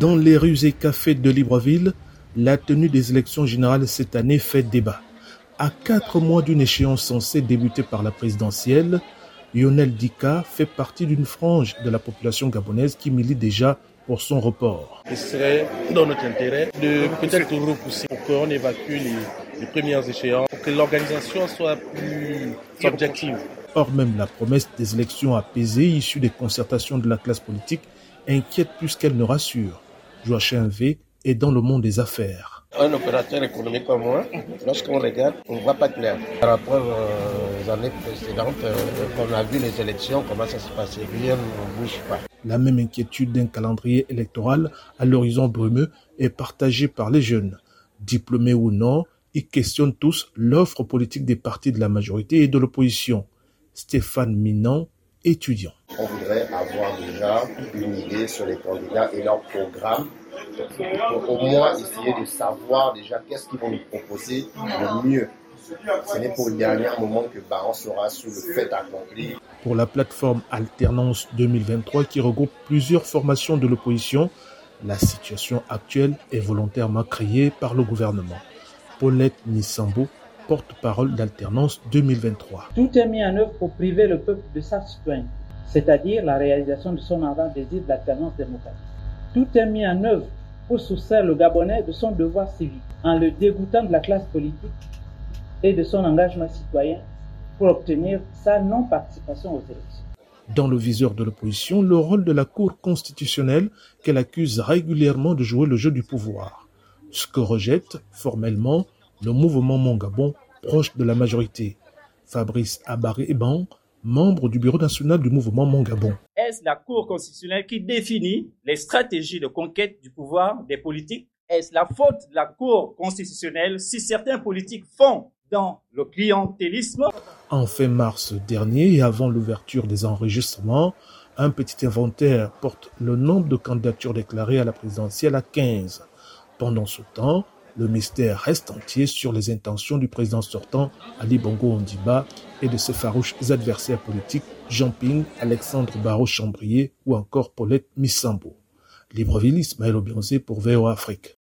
Dans les rues et cafés de Libreville, la tenue des élections générales cette année fait débat. À quatre mois d'une échéance censée débuter par la présidentielle, Lionel Dika fait partie d'une frange de la population gabonaise qui milite déjà pour son report. Ce serait dans notre intérêt de peut-être repousser pour qu'on évacue les, les, premières échéances, pour que l'organisation soit plus objective. Or, même la promesse des élections apaisées issues des concertations de la classe politique inquiète plus qu'elle ne rassure. Joachim V est dans le monde des affaires. Un opérateur économique comme moi, lorsqu'on regarde, on ne voit pas clair. Par rapport aux années précédentes, on a vu les élections, comment ça se passait, rien ne bouge pas. La même inquiétude d'un calendrier électoral à l'horizon brumeux est partagée par les jeunes. Diplômés ou non, ils questionnent tous l'offre politique des partis de la majorité et de l'opposition. Stéphane Minan, étudiant. On voudrait avoir déjà une idée sur les candidats et leur programme pour au moins essayer de savoir déjà qu'est-ce qu'ils vont nous proposer le mieux. Ce n'est pour le dernier moment que Baron sera sous le fait accompli. Pour la plateforme Alternance 2023 qui regroupe plusieurs formations de l'opposition, la situation actuelle est volontairement créée par le gouvernement. Paulette Nissambo, porte-parole d'Alternance 2023. Tout est mis en œuvre pour priver le peuple de sa citoyenneté, c'est-à-dire la réalisation de son ardent désir d'alternance démocratique. Tout est mis en œuvre pour le Gabonais de son devoir civique en le dégoûtant de la classe politique et de son engagement citoyen pour obtenir sa non-participation aux élections. Dans le viseur de l'opposition, le rôle de la Cour constitutionnelle qu'elle accuse régulièrement de jouer le jeu du pouvoir, ce que rejette formellement le mouvement Mongabon proche de la majorité. Fabrice Abaré-Eban, membre du bureau national du mouvement Mongabon. Est-ce la Cour constitutionnelle qui définit les stratégies de conquête du pouvoir des politiques Est-ce la faute de la Cour constitutionnelle si certains politiques font dans le clientélisme? En fin mars dernier et avant l'ouverture des enregistrements, un petit inventaire porte le nombre de candidatures déclarées à la présidentielle à 15. Pendant ce temps, le mystère reste entier sur les intentions du président sortant Ali Bongo Ondiba et de ses farouches adversaires politiques Jean Ping, Alexandre Barrault-Chambrier ou encore Paulette Missambo. Libreville, Ismaël Obionzé pour VO Afrique.